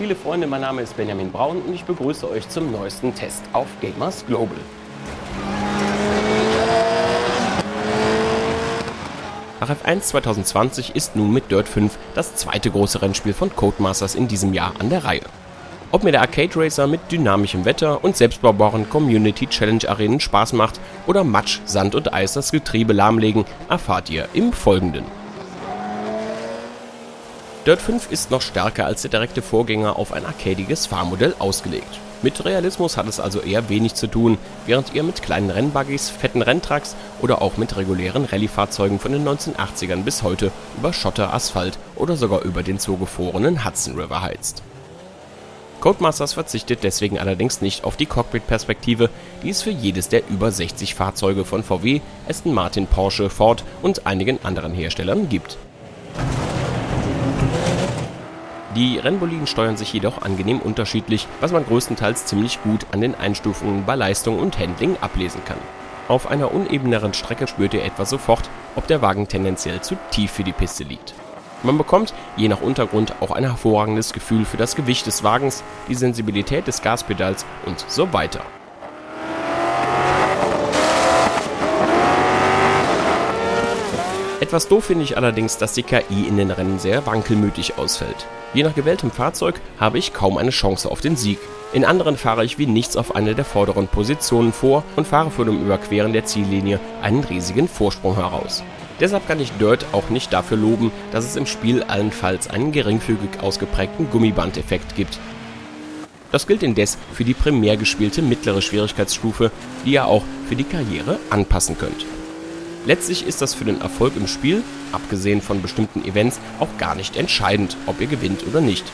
Spielefreunde, mein Name ist Benjamin Braun und ich begrüße euch zum neuesten Test auf Gamers Global. Nach F1 2020 ist nun mit Dirt 5 das zweite große Rennspiel von Codemasters in diesem Jahr an der Reihe. Ob mir der Arcade Racer mit dynamischem Wetter und selbstbaubaren Community Challenge Arenen Spaß macht oder Matsch, Sand und Eis das Getriebe lahmlegen, erfahrt ihr im Folgenden. Dirt 5 ist noch stärker als der direkte Vorgänger auf ein arcadiges Fahrmodell ausgelegt. Mit Realismus hat es also eher wenig zu tun, während ihr mit kleinen Rennbuggies, fetten Renntrucks oder auch mit regulären Rallyefahrzeugen von den 1980ern bis heute über Schotter, Asphalt oder sogar über den zugefrorenen Hudson River heizt. Codemasters verzichtet deswegen allerdings nicht auf die Cockpit-Perspektive, die es für jedes der über 60 Fahrzeuge von VW, Aston Martin, Porsche, Ford und einigen anderen Herstellern gibt. Die Rennboliden steuern sich jedoch angenehm unterschiedlich, was man größtenteils ziemlich gut an den Einstufungen bei Leistung und Handling ablesen kann. Auf einer unebeneren Strecke spürt ihr etwa sofort, ob der Wagen tendenziell zu tief für die Piste liegt. Man bekommt, je nach Untergrund, auch ein hervorragendes Gefühl für das Gewicht des Wagens, die Sensibilität des Gaspedals und so weiter. Etwas doof finde ich allerdings, dass die KI in den Rennen sehr wankelmütig ausfällt. Je nach gewähltem Fahrzeug habe ich kaum eine Chance auf den Sieg. In anderen fahre ich wie nichts auf eine der vorderen Positionen vor und fahre vor dem Überqueren der Ziellinie einen riesigen Vorsprung heraus. Deshalb kann ich Dirt auch nicht dafür loben, dass es im Spiel allenfalls einen geringfügig ausgeprägten Gummibandeffekt gibt. Das gilt indes für die primär gespielte mittlere Schwierigkeitsstufe, die ihr auch für die Karriere anpassen könnt. Letztlich ist das für den Erfolg im Spiel, abgesehen von bestimmten Events, auch gar nicht entscheidend, ob ihr gewinnt oder nicht.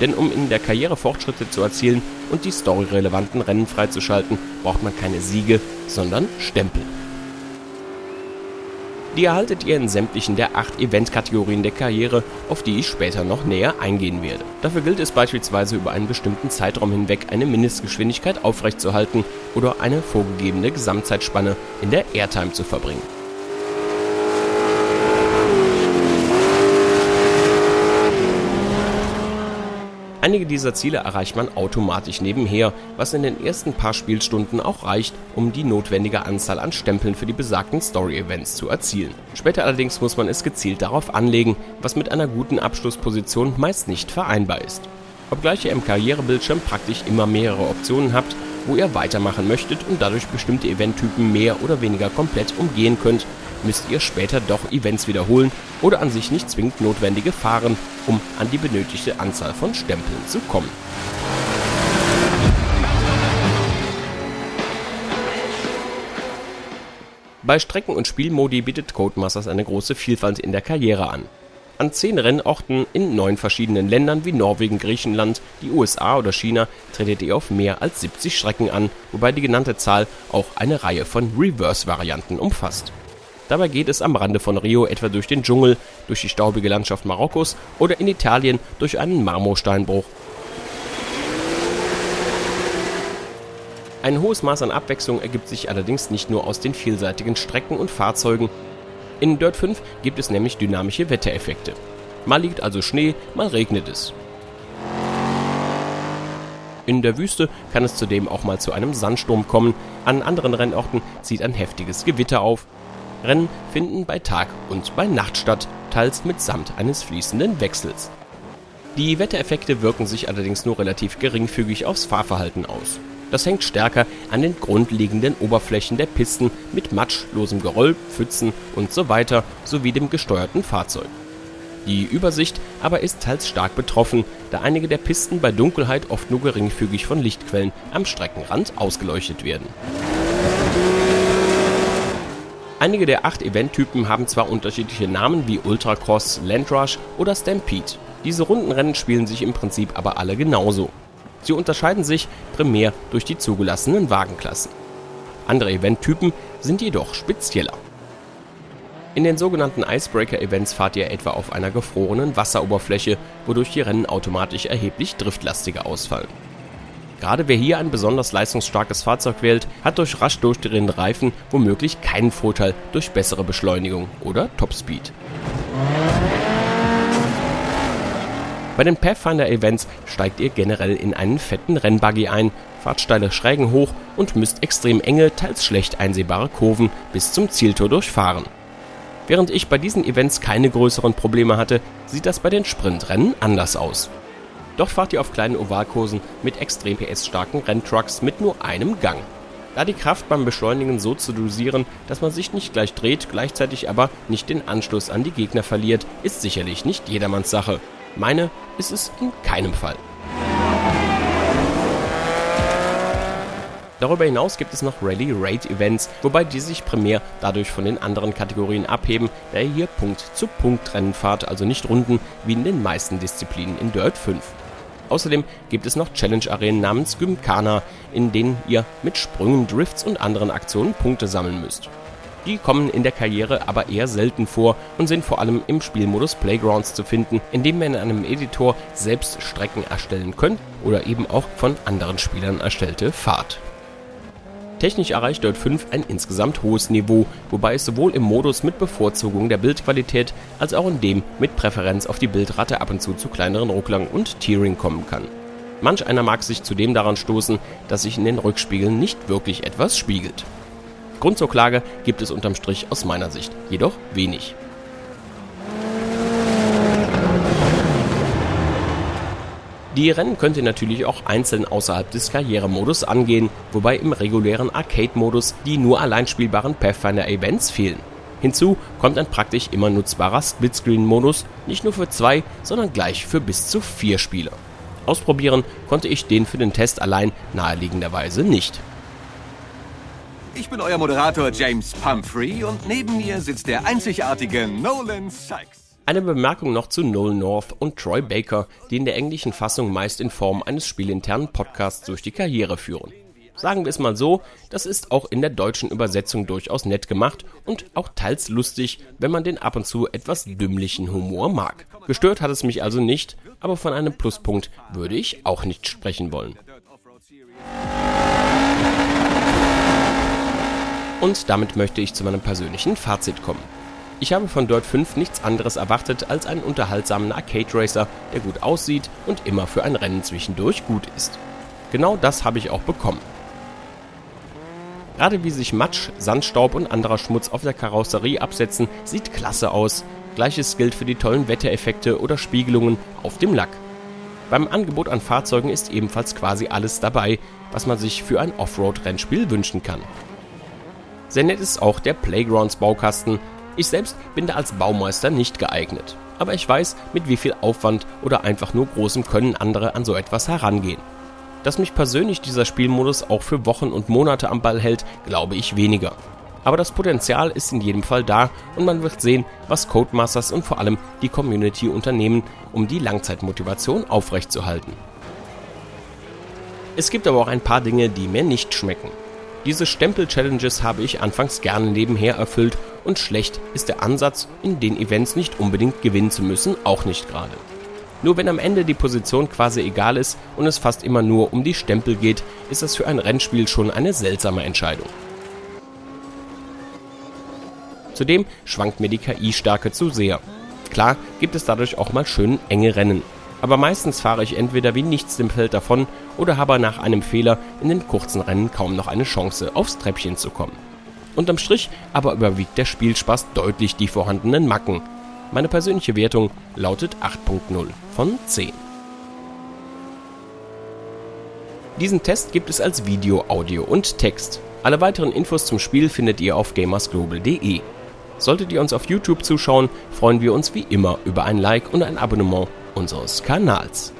Denn um in der Karriere Fortschritte zu erzielen und die storyrelevanten Rennen freizuschalten, braucht man keine Siege, sondern Stempel. Die erhaltet ihr in sämtlichen der acht Eventkategorien der Karriere, auf die ich später noch näher eingehen werde. Dafür gilt es beispielsweise über einen bestimmten Zeitraum hinweg eine Mindestgeschwindigkeit aufrechtzuerhalten oder eine vorgegebene Gesamtzeitspanne in der Airtime zu verbringen. Einige dieser Ziele erreicht man automatisch nebenher, was in den ersten paar Spielstunden auch reicht, um die notwendige Anzahl an Stempeln für die besagten Story-Events zu erzielen. Später allerdings muss man es gezielt darauf anlegen, was mit einer guten Abschlussposition meist nicht vereinbar ist. Obgleich ihr im Karrierebildschirm praktisch immer mehrere Optionen habt, wo ihr weitermachen möchtet und dadurch bestimmte Eventtypen mehr oder weniger komplett umgehen könnt, müsst ihr später doch Events wiederholen oder an sich nicht zwingend notwendige fahren, um an die benötigte Anzahl von Stempeln zu kommen. Bei Strecken und Spielmodi bietet Codemasters eine große Vielfalt in der Karriere an. An zehn Rennorten in neun verschiedenen Ländern wie Norwegen, Griechenland, die USA oder China tretet ihr auf mehr als 70 Strecken an, wobei die genannte Zahl auch eine Reihe von Reverse-Varianten umfasst. Dabei geht es am Rande von Rio etwa durch den Dschungel, durch die staubige Landschaft Marokkos oder in Italien durch einen Marmorsteinbruch. Ein hohes Maß an Abwechslung ergibt sich allerdings nicht nur aus den vielseitigen Strecken und Fahrzeugen. In Dirt 5 gibt es nämlich dynamische Wettereffekte. Mal liegt also Schnee, mal regnet es. In der Wüste kann es zudem auch mal zu einem Sandsturm kommen, an anderen Rennorten zieht ein heftiges Gewitter auf, Rennen finden bei Tag und bei Nacht statt, teils mitsamt eines fließenden Wechsels. Die Wettereffekte wirken sich allerdings nur relativ geringfügig aufs Fahrverhalten aus. Das hängt stärker an den grundlegenden Oberflächen der Pisten mit matschlosem Geröll, Pfützen und so weiter sowie dem gesteuerten Fahrzeug. Die Übersicht aber ist teils stark betroffen, da einige der Pisten bei Dunkelheit oft nur geringfügig von Lichtquellen am Streckenrand ausgeleuchtet werden. Einige der acht Eventtypen haben zwar unterschiedliche Namen wie Ultracross, Landrush oder Stampede. Diese Rundenrennen spielen sich im Prinzip aber alle genauso. Sie unterscheiden sich primär durch die zugelassenen Wagenklassen. Andere Eventtypen sind jedoch spezieller. In den sogenannten Icebreaker-Events fahrt ihr etwa auf einer gefrorenen Wasseroberfläche, wodurch die Rennen automatisch erheblich driftlastiger ausfallen. Gerade wer hier ein besonders leistungsstarkes Fahrzeug wählt, hat durch rasch durchdrehende Reifen womöglich keinen Vorteil durch bessere Beschleunigung oder Topspeed. Bei den Pathfinder-Events steigt ihr generell in einen fetten Rennbuggy ein, fahrt steile Schrägen hoch und müsst extrem enge, teils schlecht einsehbare Kurven bis zum Zieltor durchfahren. Während ich bei diesen Events keine größeren Probleme hatte, sieht das bei den Sprintrennen anders aus. Dort fahrt ihr auf kleinen Ovalkursen mit extrem PS-starken Renntrucks mit nur einem Gang. Da die Kraft beim Beschleunigen so zu dosieren, dass man sich nicht gleich dreht, gleichzeitig aber nicht den Anschluss an die Gegner verliert, ist sicherlich nicht jedermanns Sache. Meine ist es in keinem Fall. Darüber hinaus gibt es noch Rally Raid Events, wobei die sich primär dadurch von den anderen Kategorien abheben, da ihr hier Punkt-zu-Punkt-Rennen fahrt, also nicht Runden wie in den meisten Disziplinen in Dirt 5. Außerdem gibt es noch Challenge-Arenen namens Gymkhana, in denen ihr mit Sprüngen, Drifts und anderen Aktionen Punkte sammeln müsst. Die kommen in der Karriere aber eher selten vor und sind vor allem im Spielmodus Playgrounds zu finden, in dem ihr in einem Editor selbst Strecken erstellen könnt oder eben auch von anderen Spielern erstellte Fahrt. Technisch erreicht Dirt 5 ein insgesamt hohes Niveau, wobei es sowohl im Modus mit Bevorzugung der Bildqualität als auch in dem mit Präferenz auf die Bildrate ab und zu zu kleineren Rucklern und Tearing kommen kann. Manch einer mag sich zudem daran stoßen, dass sich in den Rückspiegeln nicht wirklich etwas spiegelt. Grund zur Klage gibt es unterm Strich aus meiner Sicht, jedoch wenig. Die Rennen könnt ihr natürlich auch einzeln außerhalb des Karrieremodus angehen, wobei im regulären Arcade-Modus die nur allein spielbaren Pathfinder-Events fehlen. Hinzu kommt ein praktisch immer nutzbarer Splitscreen-Modus, nicht nur für zwei, sondern gleich für bis zu vier Spieler. Ausprobieren konnte ich den für den Test allein naheliegenderweise nicht. Ich bin euer Moderator James Pumphrey und neben mir sitzt der einzigartige Nolan Sykes. Eine Bemerkung noch zu Noel North und Troy Baker, die in der englischen Fassung meist in Form eines spielinternen Podcasts durch die Karriere führen. Sagen wir es mal so, das ist auch in der deutschen Übersetzung durchaus nett gemacht und auch teils lustig, wenn man den ab und zu etwas dümmlichen Humor mag. Gestört hat es mich also nicht, aber von einem Pluspunkt würde ich auch nicht sprechen wollen. Und damit möchte ich zu meinem persönlichen Fazit kommen. Ich habe von Dirt 5 nichts anderes erwartet als einen unterhaltsamen Arcade Racer, der gut aussieht und immer für ein Rennen zwischendurch gut ist. Genau das habe ich auch bekommen. Gerade wie sich Matsch, Sandstaub und anderer Schmutz auf der Karosserie absetzen, sieht klasse aus. Gleiches gilt für die tollen Wettereffekte oder Spiegelungen auf dem Lack. Beim Angebot an Fahrzeugen ist ebenfalls quasi alles dabei, was man sich für ein Offroad-Rennspiel wünschen kann. Sehr nett ist auch der Playgrounds-Baukasten, ich selbst bin da als Baumeister nicht geeignet. Aber ich weiß, mit wie viel Aufwand oder einfach nur großem Können andere an so etwas herangehen. Dass mich persönlich dieser Spielmodus auch für Wochen und Monate am Ball hält, glaube ich weniger. Aber das Potenzial ist in jedem Fall da und man wird sehen, was Codemasters und vor allem die Community unternehmen, um die Langzeitmotivation aufrechtzuerhalten. Es gibt aber auch ein paar Dinge, die mir nicht schmecken. Diese Stempel-Challenges habe ich anfangs gerne nebenher erfüllt und schlecht ist der Ansatz, in den Events nicht unbedingt gewinnen zu müssen, auch nicht gerade. Nur wenn am Ende die Position quasi egal ist und es fast immer nur um die Stempel geht, ist das für ein Rennspiel schon eine seltsame Entscheidung. Zudem schwankt mir die KI-Stärke zu sehr. Klar gibt es dadurch auch mal schön enge Rennen, aber meistens fahre ich entweder wie nichts dem Feld davon oder habe nach einem Fehler in den kurzen Rennen kaum noch eine Chance, aufs Treppchen zu kommen. Unterm Strich aber überwiegt der Spielspaß deutlich die vorhandenen Macken. Meine persönliche Wertung lautet 8.0 von 10. Diesen Test gibt es als Video, Audio und Text. Alle weiteren Infos zum Spiel findet ihr auf gamersglobal.de. Solltet ihr uns auf YouTube zuschauen, freuen wir uns wie immer über ein Like und ein Abonnement unseres Kanals.